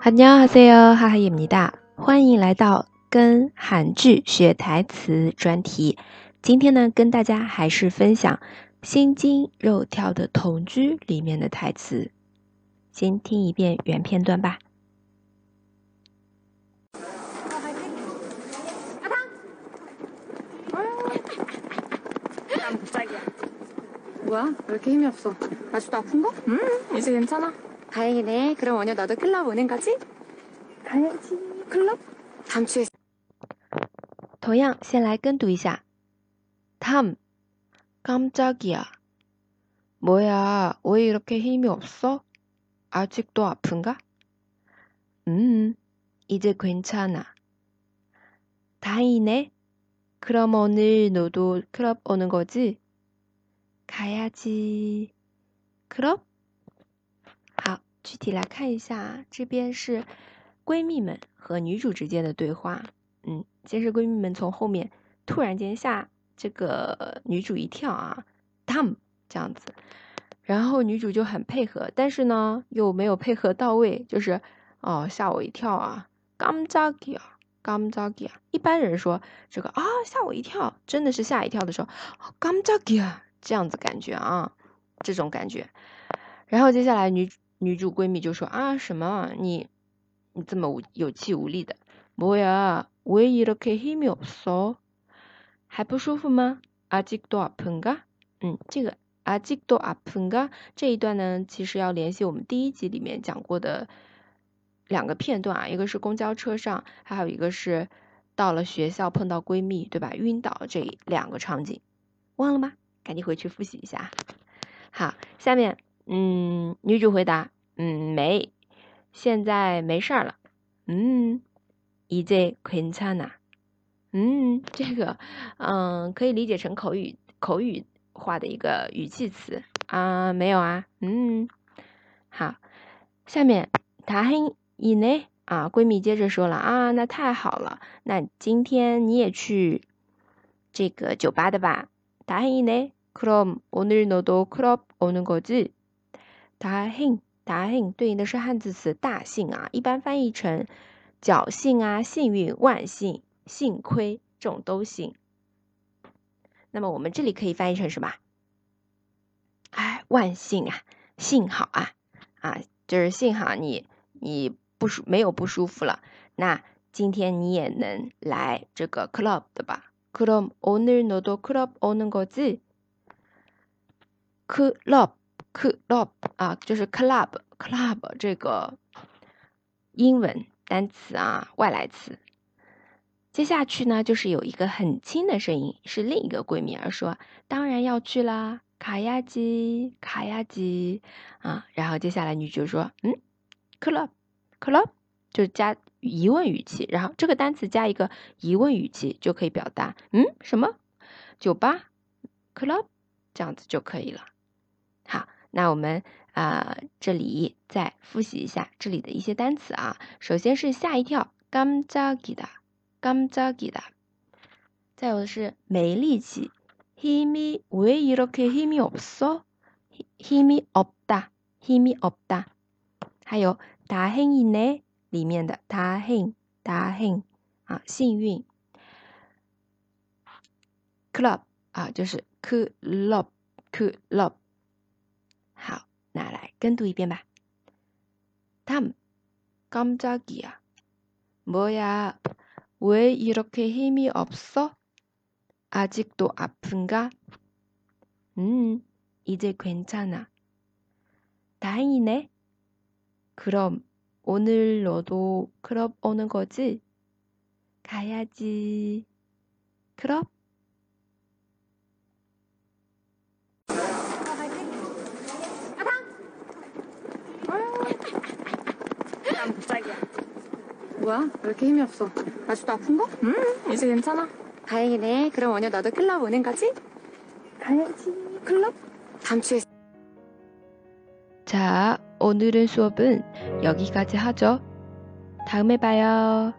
안녕하세요，哈哈입니 다， 欢迎来到跟韩剧学台词专题。今天呢，跟大家还是分享《心惊肉跳的同居》里面的台词。先听一遍原片段吧。난 갑자기야. 뭐야? 왜 이렇게 힘이 없어? 아직도 아픈가? 음, 이제 괜찮아. 다행이네. 그럼 오늘 너도 클럽 오는 거지? 가야지. 클럽? 다음 주에 同样，先来跟读一下。탐 깜짝이야. 뭐야, 왜 이렇게 힘이 없어? 아직도 아픈가? 음, 이제 괜찮아. 다행이네. 그럼 오늘 너도 클럽 오는 거지? 가야지. 클럽? 具体来看一下，这边是闺蜜们和女主之间的对话。嗯，先是闺蜜们从后面突然间吓这个女主一跳啊，TAM 这样子，然后女主就很配合，但是呢又没有配合到位，就是哦吓我一跳啊，Gam z a g i 啊，Gam z a g i 啊，一般人说这个啊吓我一跳，真的是吓一跳的时候，Gam z a g i 啊这样子感觉啊，这种感觉。然后接下来女主女主闺蜜就说啊什么你你这么无有气无力的，뭐야왜이렇게힘이없어还不舒服吗？아직도아픈 가？ 嗯，这个아직도아픈 가？ 这一段呢，其实要联系我们第一集里面讲过的两个片段啊，一个是公交车上，还有一个是到了学校碰到闺蜜，对吧？晕倒这两个场景，忘了吗？赶紧回去复习一下。好，下面， 嗯，女主回答，嗯，没，现在没事儿了。嗯，이제괜찮 아。 嗯，这个，嗯，可以理解成口语口语化的一个语气词啊，没有啊，嗯，好，下面다행이네啊，闺蜜接着说了啊，那太好了，那今天你也去这个酒吧的吧？다행이네그럼오늘너도클럽오는거지 다행다행对应的是汉字词大幸啊，一般翻译成侥幸啊，幸运，万幸。幸亏这种都行，那么我们这里可以翻译成什么？哎，万幸啊，幸好啊，啊，就是幸好你你不舒没有不舒服了，那今天你也能来这个 club 的吧그럼오늘너도클럽오는거지클 club 啊，就是 club club 这个英文单词啊，外来词。接下去呢，就是有一个很轻的声音，是另一个闺蜜而说：“当然要去啦，卡呀吉，卡呀吉啊。”然后接下来女就说：“嗯，club club 就加疑问语气，然后这个单词加一个疑问语气就可以表达：嗯，什么酒吧 club 这样子就可以了。”好，那我们啊这里再复习一下这里的一些单词啊，首先是吓一跳，깜짝이 다。 깜짝이 다， 再有的是没力气，힘이왜이렇게힘이없어힘이없 다， 힘이없 다， 还有다행이네里面的다행다행啊，幸运。club 啊，就是클럽클럽好，那来 跟读一遍吧。탐깜짝이야뭐야 왜 이렇게 힘이 없어? 아직도 아픈가? 음, 이제 괜찮아. 다행이네. 그럼 오늘 너도 클럽 오는 거지? 가야지. 클럽? 난 갑자기야. 뭐야? 왜 이렇게 힘이 없어? 아직도 아픈가? 음, 이제 괜찮아. 다행이네. 그럼 오늘 너도 클럽 오는 거지? 가야지. 클럽? 다음 주에 자, 오늘의 수업은 여기까지 하죠. 다음에 봐요.